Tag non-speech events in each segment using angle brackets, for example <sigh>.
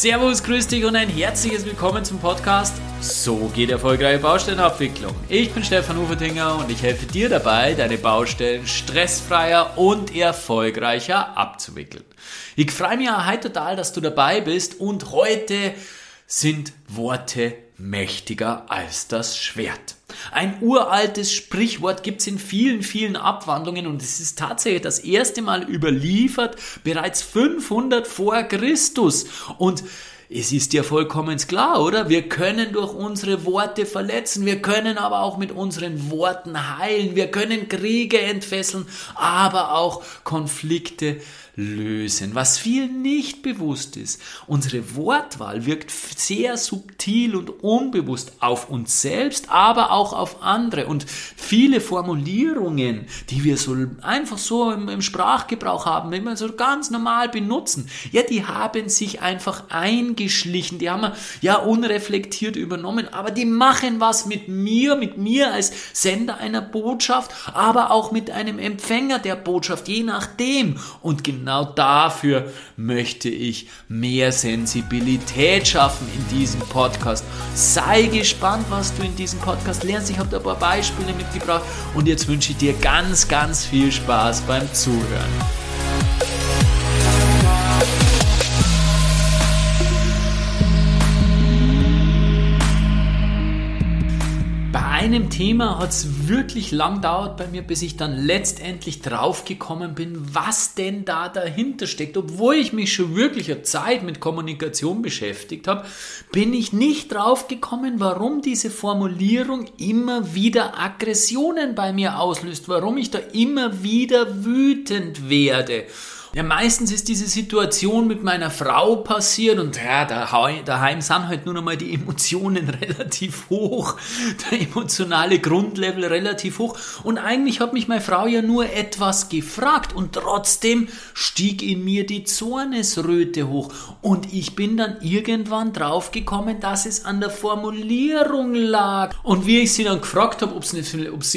Servus, grüß dich und ein herzliches Willkommen zum Podcast So geht erfolgreiche Baustellenabwicklung. Ich bin Stefan Ufertinger und ich helfe dir dabei, deine Baustellen stressfreier und erfolgreicher abzuwickeln. Ich freue mich heute total, dass du dabei bist und heute sind Worte mächtiger als das Schwert. Ein uraltes Sprichwort gibt es in vielen, vielen Abwandlungen und es ist tatsächlich das erste Mal überliefert, bereits 500 vor Christus. Und es ist ja vollkommen klar, oder? Wir können durch unsere Worte verletzen, wir können aber auch mit unseren Worten heilen, wir können Kriege entfesseln, aber auch Konflikte lösen. Was vielen nicht bewusst ist, unsere Wortwahl wirkt sehr subtil und unbewusst auf uns selbst, aber auch auf andere. Und viele Formulierungen, die wir so einfach so im, im Sprachgebrauch haben, wenn wir so ganz normal benutzen, ja, die haben sich einfach eingeschlichen, die haben wir ja unreflektiert übernommen, aber die machen was mit mir, mit mir als Sender einer Botschaft, aber auch mit einem Empfänger der Botschaft, je nachdem. Und genau genau dafür möchte ich mehr Sensibilität schaffen in diesem Podcast. Sei gespannt, was du in diesem Podcast lernst. Ich habe da ein paar Beispiele mitgebracht und jetzt wünsche ich dir ganz, ganz viel Spaß beim Zuhören. Einem Thema hat es wirklich lang dauert bei mir, bis ich dann letztendlich draufgekommen bin, was denn da dahinter steckt. Obwohl ich mich schon wirklich eine Zeit mit Kommunikation beschäftigt habe, bin ich nicht draufgekommen, warum diese Formulierung immer wieder Aggressionen bei mir auslöst, warum ich da immer wieder wütend werde. Ja, meistens ist diese Situation mit meiner Frau passiert und ja, daheim sind halt nur noch mal die Emotionen <laughs> relativ hoch, der emotionale Grundlevel relativ hoch. Und eigentlich hat mich meine Frau ja nur etwas gefragt und trotzdem stieg in mir die Zornesröte hoch. Und ich bin dann irgendwann draufgekommen, dass es an der Formulierung lag. Und wie ich sie dann gefragt habe, ob sie,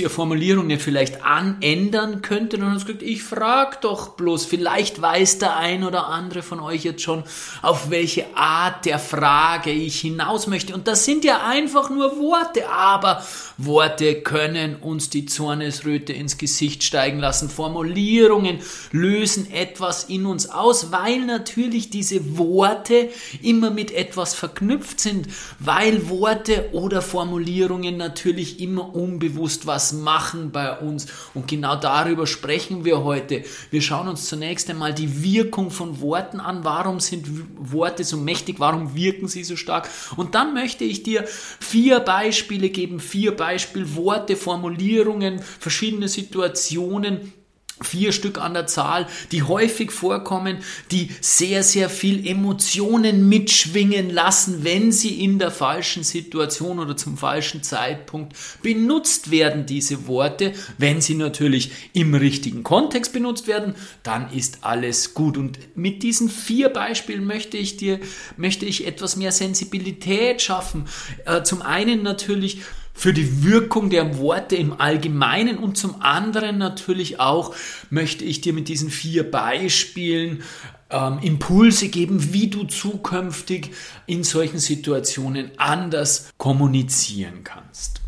eine Formulierung nicht vielleicht anändern könnte, dann hat sie gesagt, ich frag doch bloß, vielleicht Vielleicht weiß der ein oder andere von euch jetzt schon, auf welche Art der Frage ich hinaus möchte. Und das sind ja einfach nur Worte, aber Worte können uns die Zornesröte ins Gesicht steigen lassen. Formulierungen lösen etwas in uns aus, weil natürlich diese Worte immer mit etwas verknüpft sind, weil Worte oder Formulierungen natürlich immer unbewusst was machen bei uns. Und genau darüber sprechen wir heute. Wir schauen uns zunächst einmal die Wirkung von Worten an. Warum sind Worte so mächtig? Warum wirken sie so stark? Und dann möchte ich dir vier Beispiele geben, vier Beispiele, Worte, Formulierungen, verschiedene Situationen, vier Stück an der Zahl, die häufig vorkommen, die sehr, sehr viel Emotionen mitschwingen lassen, wenn sie in der falschen Situation oder zum falschen Zeitpunkt benutzt werden, diese Worte. Wenn sie natürlich im richtigen Kontext benutzt werden, dann ist alles gut. Und mit diesen vier Beispielen möchte ich dir, möchte ich etwas mehr Sensibilität schaffen. Äh, zum einen natürlich für die Wirkung der Worte im Allgemeinen und zum anderen natürlich auch möchte ich dir mit diesen vier Beispielen ähm, Impulse geben, wie du zukünftig in solchen Situationen anders kommunizieren kannst.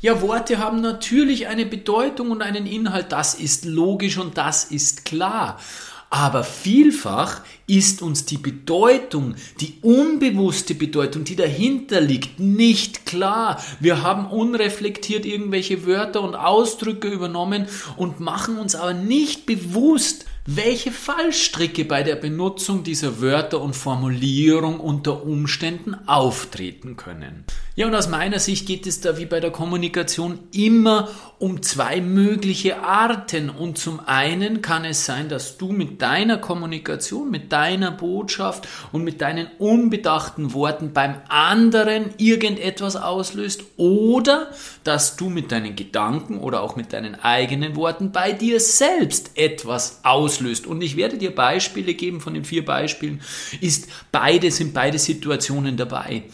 Ja, Worte haben natürlich eine Bedeutung und einen Inhalt, das ist logisch und das ist klar. Aber vielfach ist uns die Bedeutung, die unbewusste Bedeutung, die dahinter liegt, nicht klar. Wir haben unreflektiert irgendwelche Wörter und Ausdrücke übernommen und machen uns aber nicht bewusst, welche Fallstricke bei der Benutzung dieser Wörter und Formulierung unter Umständen auftreten können. Ja, und aus meiner Sicht geht es da wie bei der Kommunikation immer um zwei mögliche Arten. Und zum einen kann es sein, dass du mit deiner Kommunikation, mit deiner Botschaft und mit deinen unbedachten Worten beim anderen irgendetwas auslöst oder dass du mit deinen Gedanken oder auch mit deinen eigenen Worten bei dir selbst etwas auslöst. Und ich werde dir Beispiele geben von den vier Beispielen, ist beide, sind beide Situationen dabei.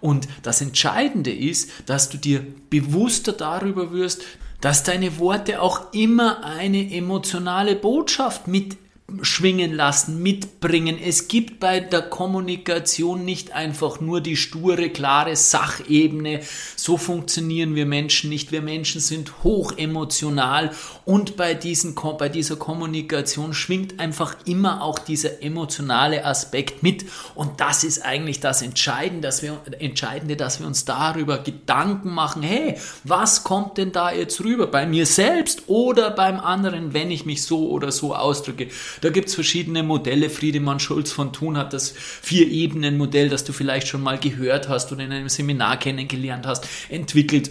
Und das Entscheidende ist, dass du dir bewusster darüber wirst, dass deine Worte auch immer eine emotionale Botschaft mit schwingen lassen, mitbringen. Es gibt bei der Kommunikation nicht einfach nur die sture, klare Sachebene. So funktionieren wir Menschen nicht. Wir Menschen sind hochemotional und bei, diesen, bei dieser Kommunikation schwingt einfach immer auch dieser emotionale Aspekt mit. Und das ist eigentlich das Entscheidende, dass wir, Entscheidende, dass wir uns darüber Gedanken machen, hey, was kommt denn da jetzt rüber? Bei mir selbst oder beim anderen, wenn ich mich so oder so ausdrücke. Da gibt es verschiedene Modelle. Friedemann Schulz von Thun hat das Vier-Ebenen-Modell, das du vielleicht schon mal gehört hast oder in einem Seminar kennengelernt hast, entwickelt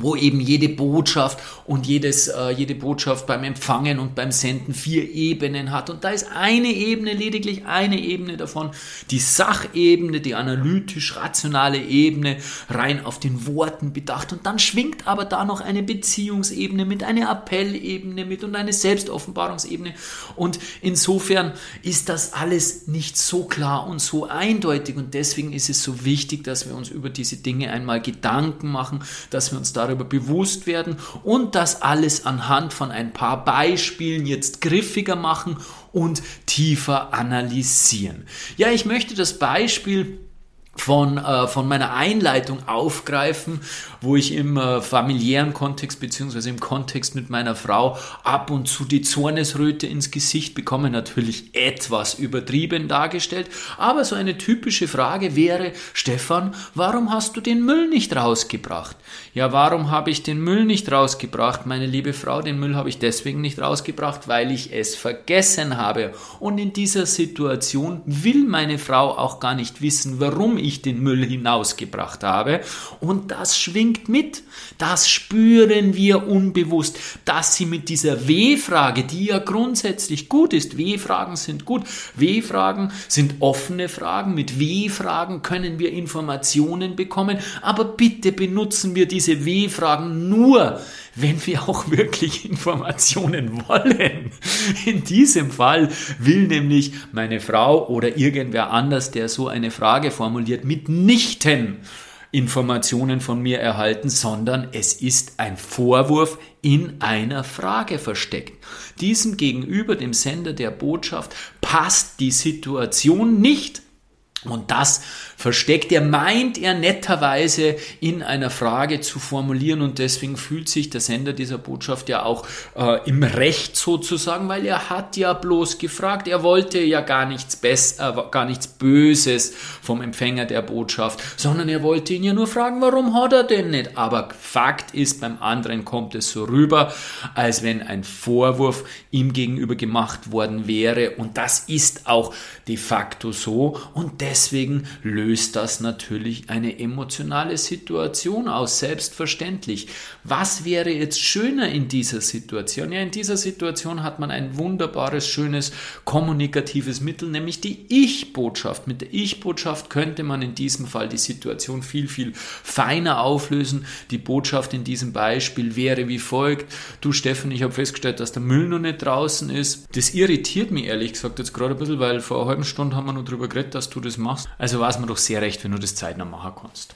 wo eben jede Botschaft und jedes, äh, jede Botschaft beim Empfangen und beim Senden vier Ebenen hat. Und da ist eine Ebene, lediglich eine Ebene davon, die Sachebene, die analytisch-rationale Ebene, rein auf den Worten bedacht. Und dann schwingt aber da noch eine Beziehungsebene mit, eine Appellebene mit und eine Selbstoffenbarungsebene. Und insofern ist das alles nicht so klar und so eindeutig. Und deswegen ist es so wichtig, dass wir uns über diese Dinge einmal Gedanken machen, dass wir uns da darüber bewusst werden und das alles anhand von ein paar Beispielen jetzt griffiger machen und tiefer analysieren. Ja, ich möchte das Beispiel von, äh, von meiner Einleitung aufgreifen, wo ich im äh, familiären Kontext beziehungsweise im Kontext mit meiner Frau ab und zu die Zornesröte ins Gesicht bekomme, natürlich etwas übertrieben dargestellt, aber so eine typische Frage wäre, Stefan, warum hast du den Müll nicht rausgebracht? Ja, warum habe ich den Müll nicht rausgebracht, meine liebe Frau? Den Müll habe ich deswegen nicht rausgebracht, weil ich es vergessen habe. Und in dieser Situation will meine Frau auch gar nicht wissen, warum ich den Müll hinausgebracht habe. Und das schwingt mit. Das spüren wir unbewusst, dass sie mit dieser W-Frage, die ja grundsätzlich gut ist, W-Fragen sind gut, W-Fragen sind offene Fragen, mit W-Fragen können wir Informationen bekommen, aber bitte benutzen wir diese W-Fragen nur, wenn wir auch wirklich Informationen wollen. In diesem Fall will nämlich meine Frau oder irgendwer anders, der so eine Frage formuliert, mitnichten Informationen von mir erhalten, sondern es ist ein Vorwurf in einer Frage versteckt. Diesem gegenüber, dem Sender der Botschaft, passt die Situation nicht und das versteckt. Er, meint er netterweise in einer Frage zu formulieren und deswegen fühlt sich der Sender dieser Botschaft ja auch äh, im Recht sozusagen, weil er hat ja bloß gefragt, er wollte ja gar nichts Bess äh, gar nichts Böses vom Empfänger der Botschaft, sondern er wollte ihn ja nur fragen, warum hat er denn nicht? Aber Fakt ist, beim anderen kommt es so rüber, als wenn ein Vorwurf ihm gegenüber gemacht worden wäre. Und das ist auch de facto so. Und deswegen löst löst das natürlich eine emotionale Situation aus, selbstverständlich. Was wäre jetzt schöner in dieser Situation? Ja, in dieser Situation hat man ein wunderbares, schönes kommunikatives Mittel, nämlich die Ich-Botschaft. Mit der Ich-Botschaft könnte man in diesem Fall die Situation viel, viel feiner auflösen. Die Botschaft in diesem Beispiel wäre wie folgt. Du Steffen, ich habe festgestellt, dass der Müll noch nicht draußen ist. Das irritiert mich ehrlich gesagt jetzt gerade ein bisschen, weil vor einer halben Stunde haben wir noch darüber geredet, dass du das machst. Also weiß man doch sehr recht, wenn du das zeitnah machen kannst.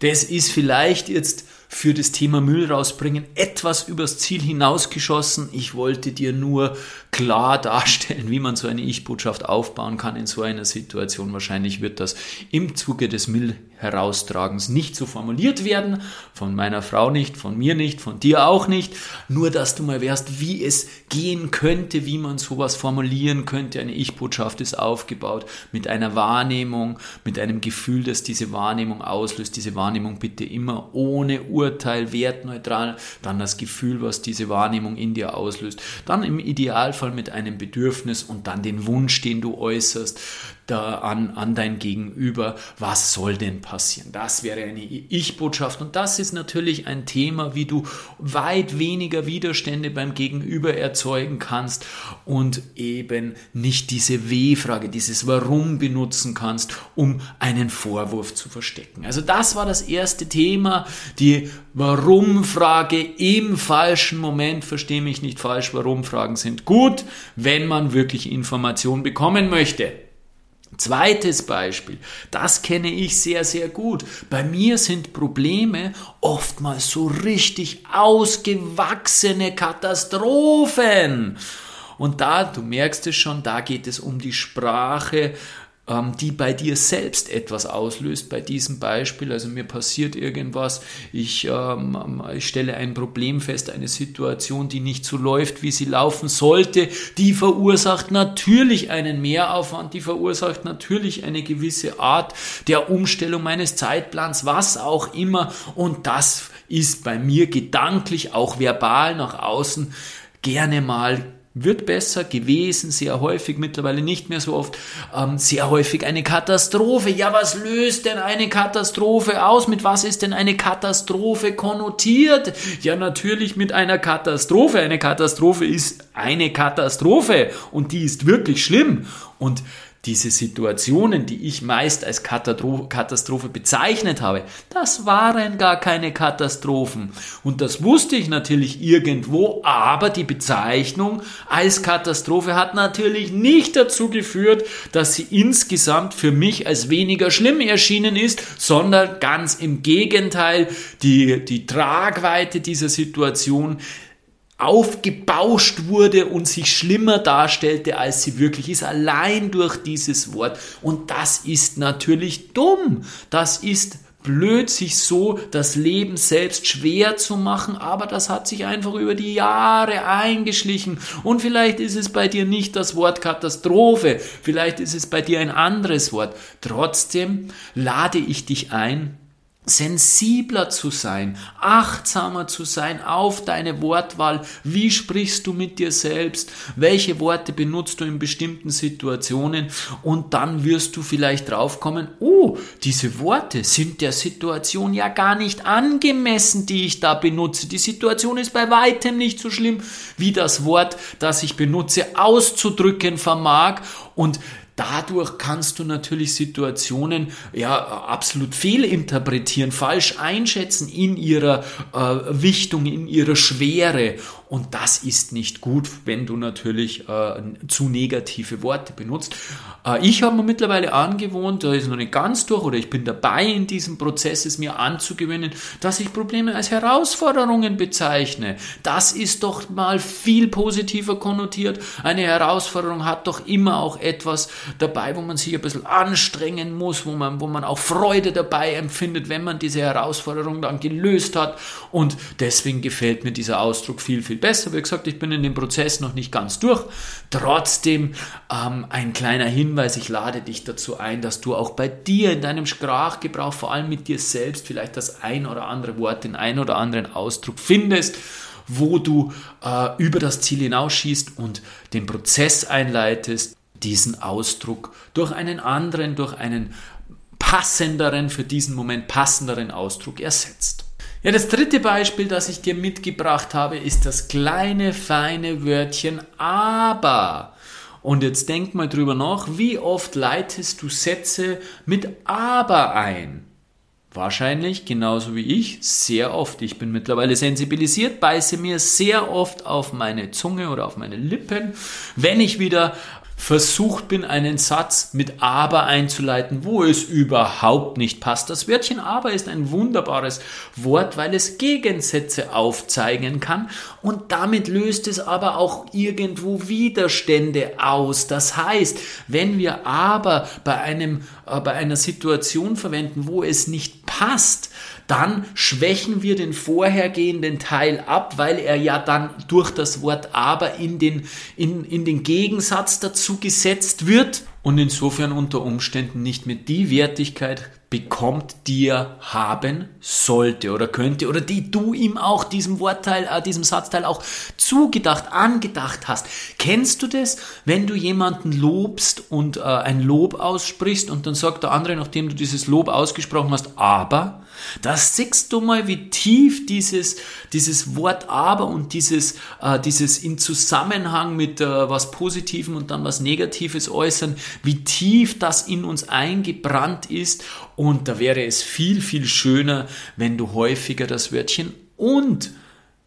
Das ist vielleicht jetzt für das Thema Müll rausbringen etwas übers Ziel hinausgeschossen. Ich wollte dir nur klar darstellen, wie man so eine Ich-Botschaft aufbauen kann in so einer Situation. Wahrscheinlich wird das im Zuge des Müll Heraustragens nicht so formuliert werden, von meiner Frau nicht, von mir nicht, von dir auch nicht, nur dass du mal wärst, wie es gehen könnte, wie man sowas formulieren könnte. Eine Ich-Botschaft ist aufgebaut mit einer Wahrnehmung, mit einem Gefühl, das diese Wahrnehmung auslöst. Diese Wahrnehmung bitte immer ohne Urteil, wertneutral, dann das Gefühl, was diese Wahrnehmung in dir auslöst, dann im Idealfall mit einem Bedürfnis und dann den Wunsch, den du äußerst, da an, an dein Gegenüber, was soll denn passieren? Das wäre eine Ich-Botschaft und das ist natürlich ein Thema, wie du weit weniger Widerstände beim Gegenüber erzeugen kannst und eben nicht diese W-Frage, dieses Warum benutzen kannst, um einen Vorwurf zu verstecken. Also das war das erste Thema, die Warum-Frage im falschen Moment, verstehe mich nicht falsch, Warum-Fragen sind gut, wenn man wirklich Informationen bekommen möchte. Zweites Beispiel, das kenne ich sehr, sehr gut. Bei mir sind Probleme oftmals so richtig ausgewachsene Katastrophen. Und da, du merkst es schon, da geht es um die Sprache, die bei dir selbst etwas auslöst. Bei diesem Beispiel, also mir passiert irgendwas, ich, ähm, ich stelle ein Problem fest, eine Situation, die nicht so läuft, wie sie laufen sollte, die verursacht natürlich einen Mehraufwand, die verursacht natürlich eine gewisse Art der Umstellung meines Zeitplans, was auch immer. Und das ist bei mir gedanklich, auch verbal nach außen gerne mal wird besser gewesen, sehr häufig, mittlerweile nicht mehr so oft, ähm, sehr häufig eine Katastrophe. Ja, was löst denn eine Katastrophe aus? Mit was ist denn eine Katastrophe konnotiert? Ja, natürlich mit einer Katastrophe. Eine Katastrophe ist eine Katastrophe und die ist wirklich schlimm. Und diese Situationen, die ich meist als Katastrophe bezeichnet habe, das waren gar keine Katastrophen. Und das wusste ich natürlich irgendwo, aber die Bezeichnung als Katastrophe hat natürlich nicht dazu geführt, dass sie insgesamt für mich als weniger schlimm erschienen ist, sondern ganz im Gegenteil, die, die Tragweite dieser Situation aufgebauscht wurde und sich schlimmer darstellte, als sie wirklich ist, allein durch dieses Wort. Und das ist natürlich dumm. Das ist blöd, sich so das Leben selbst schwer zu machen, aber das hat sich einfach über die Jahre eingeschlichen. Und vielleicht ist es bei dir nicht das Wort Katastrophe, vielleicht ist es bei dir ein anderes Wort. Trotzdem lade ich dich ein, sensibler zu sein, achtsamer zu sein auf deine Wortwahl. Wie sprichst du mit dir selbst? Welche Worte benutzt du in bestimmten Situationen? Und dann wirst du vielleicht draufkommen, oh, diese Worte sind der Situation ja gar nicht angemessen, die ich da benutze. Die Situation ist bei weitem nicht so schlimm, wie das Wort, das ich benutze, auszudrücken vermag. Und Dadurch kannst du natürlich Situationen ja absolut fehlinterpretieren, falsch einschätzen in ihrer äh, Wichtung, in ihrer Schwere. Und das ist nicht gut, wenn du natürlich äh, zu negative Worte benutzt. Äh, ich habe mir mittlerweile angewohnt, da ist noch nicht ganz durch, oder ich bin dabei in diesem Prozess, es mir anzugewöhnen, dass ich Probleme als Herausforderungen bezeichne. Das ist doch mal viel positiver konnotiert. Eine Herausforderung hat doch immer auch etwas dabei, wo man sich ein bisschen anstrengen muss, wo man, wo man auch Freude dabei empfindet, wenn man diese Herausforderung dann gelöst hat. Und deswegen gefällt mir dieser Ausdruck viel, viel besser. Wie gesagt, ich bin in dem Prozess noch nicht ganz durch. Trotzdem ähm, ein kleiner Hinweis, ich lade dich dazu ein, dass du auch bei dir in deinem Sprachgebrauch, vor allem mit dir selbst, vielleicht das ein oder andere Wort, den ein oder anderen Ausdruck findest, wo du äh, über das Ziel hinausschießt und den Prozess einleitest, diesen Ausdruck durch einen anderen, durch einen passenderen, für diesen Moment passenderen Ausdruck ersetzt. Ja, das dritte Beispiel, das ich dir mitgebracht habe, ist das kleine, feine Wörtchen aber. Und jetzt denk mal drüber nach, wie oft leitest du Sätze mit aber ein? Wahrscheinlich genauso wie ich, sehr oft. Ich bin mittlerweile sensibilisiert, beiße mir sehr oft auf meine Zunge oder auf meine Lippen, wenn ich wieder versucht bin, einen Satz mit aber einzuleiten, wo es überhaupt nicht passt. Das Wörtchen aber ist ein wunderbares Wort, weil es Gegensätze aufzeigen kann und damit löst es aber auch irgendwo Widerstände aus. Das heißt, wenn wir aber bei einem, äh, bei einer Situation verwenden, wo es nicht passt, dann schwächen wir den vorhergehenden Teil ab, weil er ja dann durch das Wort aber in den, in, in den Gegensatz dazu gesetzt wird. Und insofern unter Umständen nicht mehr die Wertigkeit bekommt, die er haben sollte oder könnte oder die du ihm auch diesem Wortteil, äh, diesem Satzteil auch zugedacht, angedacht hast. Kennst du das, wenn du jemanden lobst und äh, ein Lob aussprichst und dann sagt der andere, nachdem du dieses Lob ausgesprochen hast, aber da siehst du mal, wie tief dieses, dieses Wort aber und dieses, äh, dieses in Zusammenhang mit äh, was Positivem und dann was Negatives äußern, wie tief das in uns eingebrannt ist. Und da wäre es viel, viel schöner, wenn du häufiger das Wörtchen und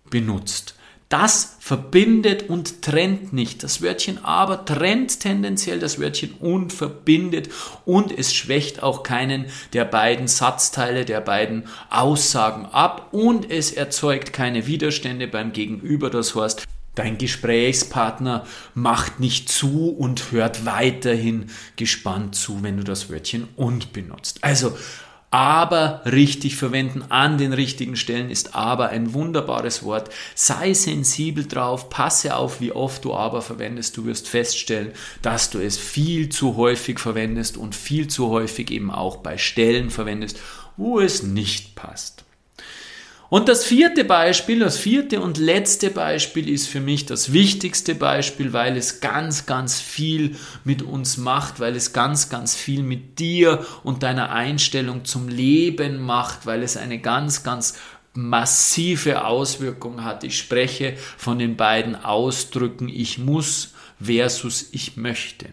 benutzt. Das verbindet und trennt nicht. Das Wörtchen aber trennt tendenziell das Wörtchen und verbindet und es schwächt auch keinen der beiden Satzteile, der beiden Aussagen ab und es erzeugt keine Widerstände beim Gegenüber. Das heißt, Dein Gesprächspartner macht nicht zu und hört weiterhin gespannt zu, wenn du das Wörtchen und benutzt. Also aber richtig verwenden an den richtigen Stellen ist aber ein wunderbares Wort. Sei sensibel drauf, passe auf, wie oft du aber verwendest. Du wirst feststellen, dass du es viel zu häufig verwendest und viel zu häufig eben auch bei Stellen verwendest, wo es nicht passt. Und das vierte Beispiel, das vierte und letzte Beispiel ist für mich das wichtigste Beispiel, weil es ganz, ganz viel mit uns macht, weil es ganz, ganz viel mit dir und deiner Einstellung zum Leben macht, weil es eine ganz, ganz massive Auswirkung hat. Ich spreche von den beiden Ausdrücken ich muss versus ich möchte.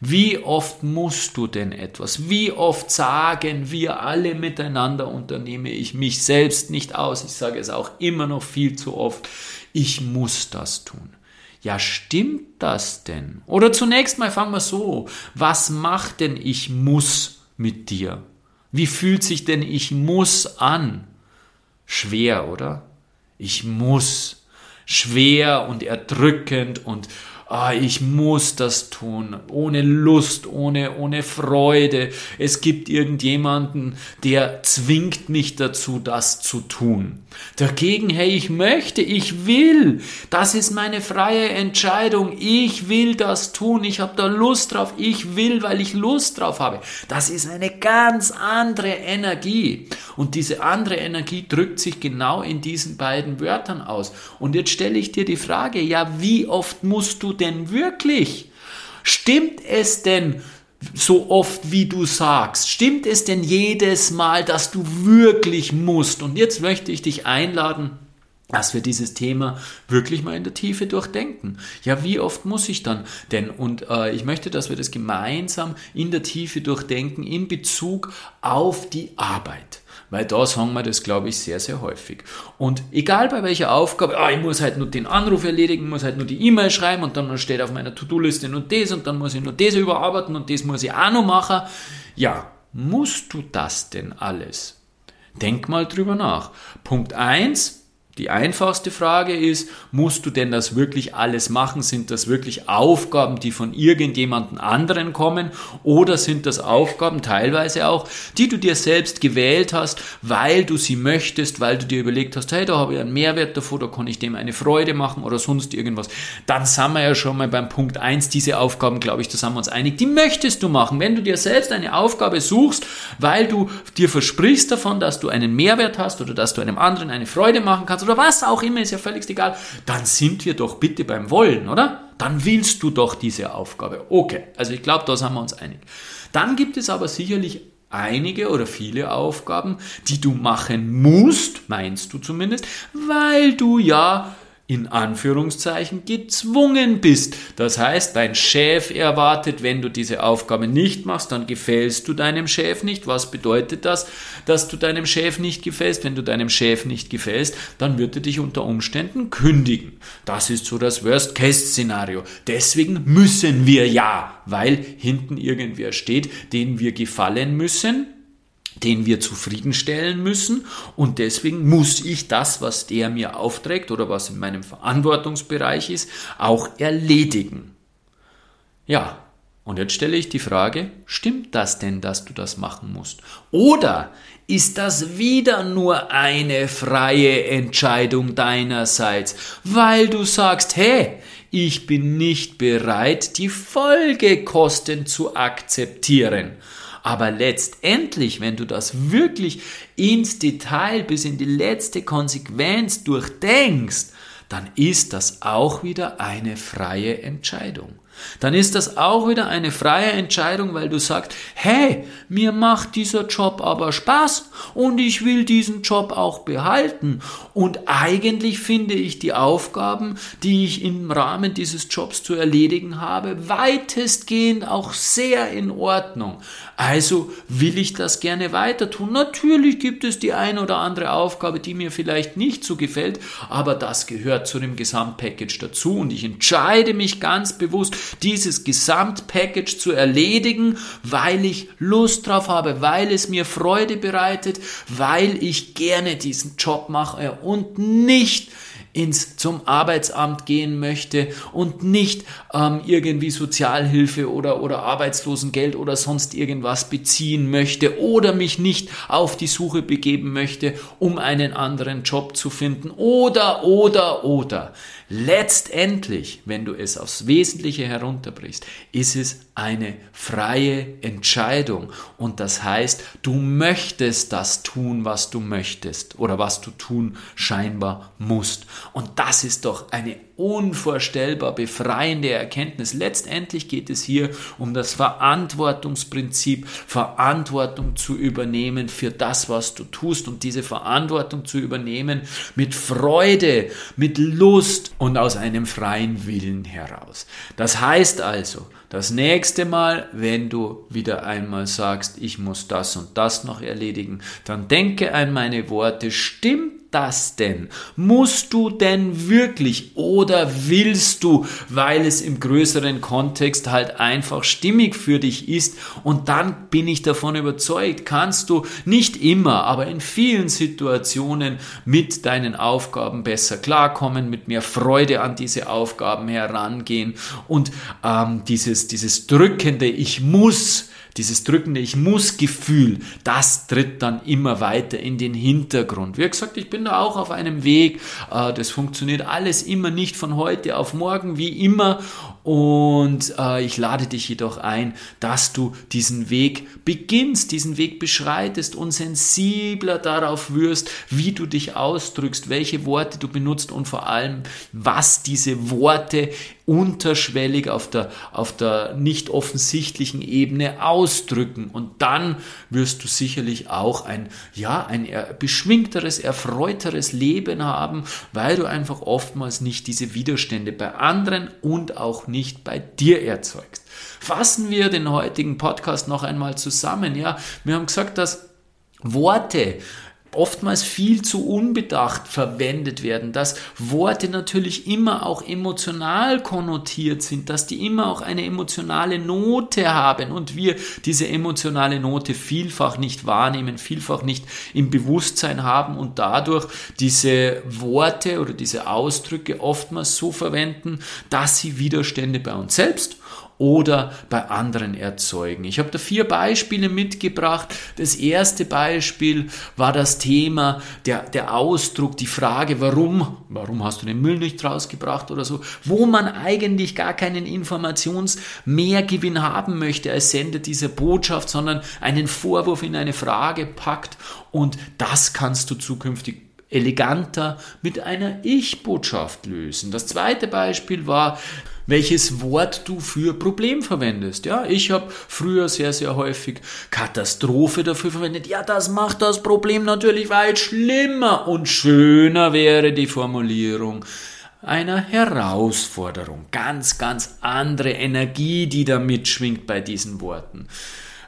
Wie oft musst du denn etwas? Wie oft sagen wir alle miteinander, unternehme ich mich selbst nicht aus? Ich sage es auch immer noch viel zu oft, ich muss das tun. Ja, stimmt das denn? Oder zunächst mal fangen wir so, was macht denn ich muss mit dir? Wie fühlt sich denn ich muss an? Schwer, oder? Ich muss. Schwer und erdrückend und ah, ich muss das tun, ohne Lust, ohne, ohne Freude. Es gibt irgendjemanden, der zwingt mich dazu, das zu tun. Dagegen, hey, ich möchte, ich will. Das ist meine freie Entscheidung. Ich will das tun. Ich habe da Lust drauf. Ich will, weil ich Lust drauf habe. Das ist eine ganz andere Energie. Und diese andere Energie drückt sich genau in diesen beiden Wörtern aus. Und jetzt stelle ich dir die Frage, ja, wie oft musst du denn wirklich? Stimmt es denn so oft, wie du sagst? Stimmt es denn jedes Mal, dass du wirklich musst? Und jetzt möchte ich dich einladen, dass wir dieses Thema wirklich mal in der Tiefe durchdenken. Ja, wie oft muss ich dann denn? Und äh, ich möchte, dass wir das gemeinsam in der Tiefe durchdenken in Bezug auf die Arbeit. Weil da sagen wir das, glaube ich, sehr, sehr häufig. Und egal bei welcher Aufgabe, ah, ich muss halt nur den Anruf erledigen, muss halt nur die E-Mail schreiben und dann steht auf meiner To-Do-Liste nur das und dann muss ich nur das überarbeiten und das muss ich auch noch machen. Ja, musst du das denn alles? Denk mal drüber nach. Punkt eins die einfachste Frage ist, musst du denn das wirklich alles machen? Sind das wirklich Aufgaben, die von irgendjemandem anderen kommen? Oder sind das Aufgaben teilweise auch, die du dir selbst gewählt hast, weil du sie möchtest, weil du dir überlegt hast, hey, da habe ich einen Mehrwert davor, da kann ich dem eine Freude machen oder sonst irgendwas. Dann sind wir ja schon mal beim Punkt eins. diese Aufgaben, glaube ich, da sind wir uns einig, die möchtest du machen. Wenn du dir selbst eine Aufgabe suchst, weil du dir versprichst davon, dass du einen Mehrwert hast oder dass du einem anderen eine Freude machen kannst oder was auch immer, ist ja völlig egal, dann sind wir doch bitte beim Wollen, oder? Dann willst du doch diese Aufgabe. Okay, also ich glaube, da sind wir uns einig. Dann gibt es aber sicherlich einige oder viele Aufgaben, die du machen musst, meinst du zumindest, weil du ja in Anführungszeichen gezwungen bist. Das heißt, dein Chef erwartet, wenn du diese Aufgabe nicht machst, dann gefällst du deinem Chef nicht. Was bedeutet das, dass du deinem Chef nicht gefällst? Wenn du deinem Chef nicht gefällst, dann wird er dich unter Umständen kündigen. Das ist so das Worst-Case-Szenario. Deswegen müssen wir ja, weil hinten irgendwer steht, den wir gefallen müssen, den wir zufriedenstellen müssen und deswegen muss ich das, was der mir aufträgt oder was in meinem Verantwortungsbereich ist, auch erledigen. Ja, und jetzt stelle ich die Frage, stimmt das denn, dass du das machen musst? Oder ist das wieder nur eine freie Entscheidung deinerseits, weil du sagst, hey, ich bin nicht bereit, die Folgekosten zu akzeptieren. Aber letztendlich, wenn du das wirklich ins Detail bis in die letzte Konsequenz durchdenkst, dann ist das auch wieder eine freie Entscheidung dann ist das auch wieder eine freie Entscheidung, weil du sagst, hey, mir macht dieser Job aber Spaß und ich will diesen Job auch behalten. Und eigentlich finde ich die Aufgaben, die ich im Rahmen dieses Jobs zu erledigen habe, weitestgehend auch sehr in Ordnung. Also will ich das gerne weiter tun. Natürlich gibt es die eine oder andere Aufgabe, die mir vielleicht nicht so gefällt, aber das gehört zu dem Gesamtpackage dazu und ich entscheide mich ganz bewusst, dieses Gesamtpackage zu erledigen, weil ich Lust drauf habe, weil es mir Freude bereitet, weil ich gerne diesen Job mache und nicht ins zum Arbeitsamt gehen möchte und nicht ähm, irgendwie Sozialhilfe oder oder Arbeitslosengeld oder sonst irgendwas beziehen möchte oder mich nicht auf die Suche begeben möchte, um einen anderen Job zu finden. Oder oder oder Letztendlich, wenn du es aufs Wesentliche herunterbrichst, ist es eine freie Entscheidung. Und das heißt, du möchtest das tun, was du möchtest oder was du tun scheinbar musst. Und das ist doch eine unvorstellbar befreiende Erkenntnis. Letztendlich geht es hier um das Verantwortungsprinzip, Verantwortung zu übernehmen für das, was du tust und diese Verantwortung zu übernehmen mit Freude, mit Lust und aus einem freien Willen heraus. Das heißt also, das nächste Mal, wenn du wieder einmal sagst, ich muss das und das noch erledigen, dann denke an meine Worte, stimmt das denn? Musst du denn wirklich oder willst du, weil es im größeren Kontext halt einfach stimmig für dich ist? Und dann bin ich davon überzeugt, kannst du nicht immer, aber in vielen Situationen mit deinen Aufgaben besser klarkommen, mit mehr Freude an diese Aufgaben herangehen und ähm, dieses, dieses drückende Ich muss, dieses drückende Ich muss Gefühl, das tritt dann immer weiter in den Hintergrund. Wie gesagt, ich bin da auch auf einem Weg. Äh, das funktioniert alles immer nicht von heute auf morgen, wie immer. Und äh, ich lade dich jedoch ein, dass du diesen Weg beginnst, diesen Weg beschreitest und sensibler darauf wirst, wie du dich ausdrückst, welche Worte du benutzt und vor allem, was diese Worte unterschwellig auf der, auf der nicht offensichtlichen Ebene ausdrücken. Und dann wirst du sicherlich auch ein, ja, ein beschwingteres, erfreuteres Leben haben, weil du einfach oftmals nicht diese Widerstände bei anderen und auch nicht bei dir erzeugst. Fassen wir den heutigen Podcast noch einmal zusammen. Ja, wir haben gesagt, dass Worte oftmals viel zu unbedacht verwendet werden, dass Worte natürlich immer auch emotional konnotiert sind, dass die immer auch eine emotionale Note haben und wir diese emotionale Note vielfach nicht wahrnehmen, vielfach nicht im Bewusstsein haben und dadurch diese Worte oder diese Ausdrücke oftmals so verwenden, dass sie Widerstände bei uns selbst oder bei anderen erzeugen. Ich habe da vier Beispiele mitgebracht. Das erste Beispiel war das Thema, der, der Ausdruck, die Frage, warum, warum hast du den Müll nicht rausgebracht oder so, wo man eigentlich gar keinen Informationsmehrgewinn haben möchte als Sender dieser Botschaft, sondern einen Vorwurf in eine Frage packt und das kannst du zukünftig eleganter mit einer Ich-Botschaft lösen. Das zweite Beispiel war welches Wort du für Problem verwendest. Ja, ich habe früher sehr, sehr häufig Katastrophe dafür verwendet. Ja, das macht das Problem natürlich weit schlimmer und schöner wäre die Formulierung einer Herausforderung. Ganz, ganz andere Energie, die da mitschwingt bei diesen Worten.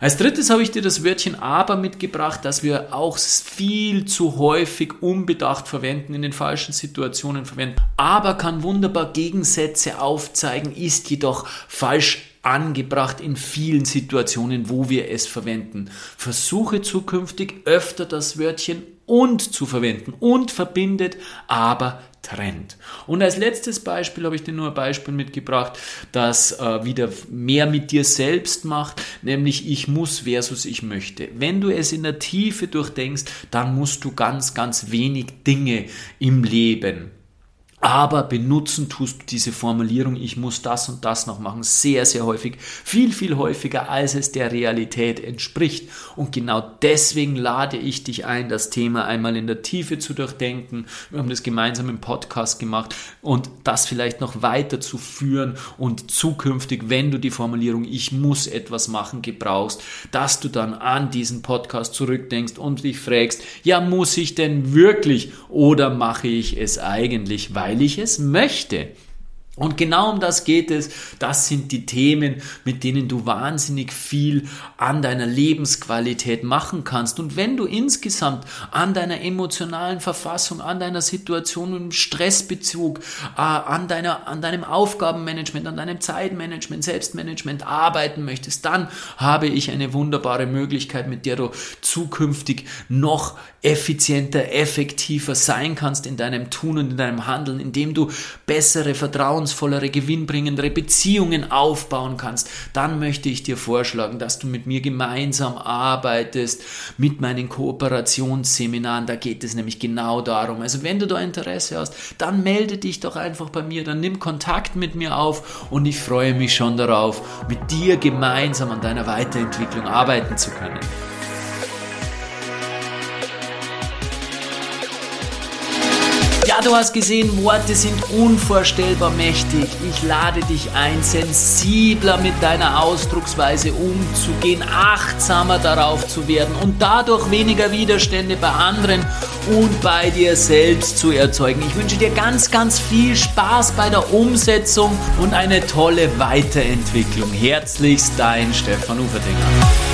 Als drittes habe ich dir das Wörtchen aber mitgebracht, das wir auch viel zu häufig unbedacht verwenden, in den falschen Situationen verwenden. Aber kann wunderbar Gegensätze aufzeigen, ist jedoch falsch angebracht in vielen Situationen, wo wir es verwenden. Versuche zukünftig öfter das Wörtchen und zu verwenden und verbindet aber trennt. Und als letztes Beispiel habe ich dir nur ein Beispiel mitgebracht, das äh, wieder mehr mit dir selbst macht, nämlich ich muss versus ich möchte. Wenn du es in der Tiefe durchdenkst, dann musst du ganz, ganz wenig Dinge im Leben aber benutzen tust du diese Formulierung, ich muss das und das noch machen, sehr, sehr häufig, viel, viel häufiger, als es der Realität entspricht. Und genau deswegen lade ich dich ein, das Thema einmal in der Tiefe zu durchdenken. Wir haben das gemeinsam im Podcast gemacht und das vielleicht noch weiter zu führen und zukünftig, wenn du die Formulierung, ich muss etwas machen, gebrauchst, dass du dann an diesen Podcast zurückdenkst und dich fragst, ja, muss ich denn wirklich oder mache ich es eigentlich, weil weil ich es möchte. Und genau um das geht es. Das sind die Themen, mit denen du wahnsinnig viel an deiner Lebensqualität machen kannst. Und wenn du insgesamt an deiner emotionalen Verfassung, an deiner Situation im Stressbezug, äh, an, deiner, an deinem Aufgabenmanagement, an deinem Zeitmanagement, Selbstmanagement arbeiten möchtest, dann habe ich eine wunderbare Möglichkeit, mit der du zukünftig noch effizienter, effektiver sein kannst in deinem Tun und in deinem Handeln, indem du bessere Vertrauen vertrauensvollere, gewinnbringendere Beziehungen aufbauen kannst, dann möchte ich dir vorschlagen, dass du mit mir gemeinsam arbeitest mit meinen Kooperationsseminaren. Da geht es nämlich genau darum. Also wenn du da Interesse hast, dann melde dich doch einfach bei mir, dann nimm Kontakt mit mir auf und ich freue mich schon darauf, mit dir gemeinsam an deiner Weiterentwicklung arbeiten zu können. Du hast gesehen, Worte sind unvorstellbar mächtig. Ich lade dich ein, sensibler mit deiner Ausdrucksweise umzugehen, achtsamer darauf zu werden und dadurch weniger Widerstände bei anderen und bei dir selbst zu erzeugen. Ich wünsche dir ganz, ganz viel Spaß bei der Umsetzung und eine tolle Weiterentwicklung. Herzlichst dein Stefan Uferdinger.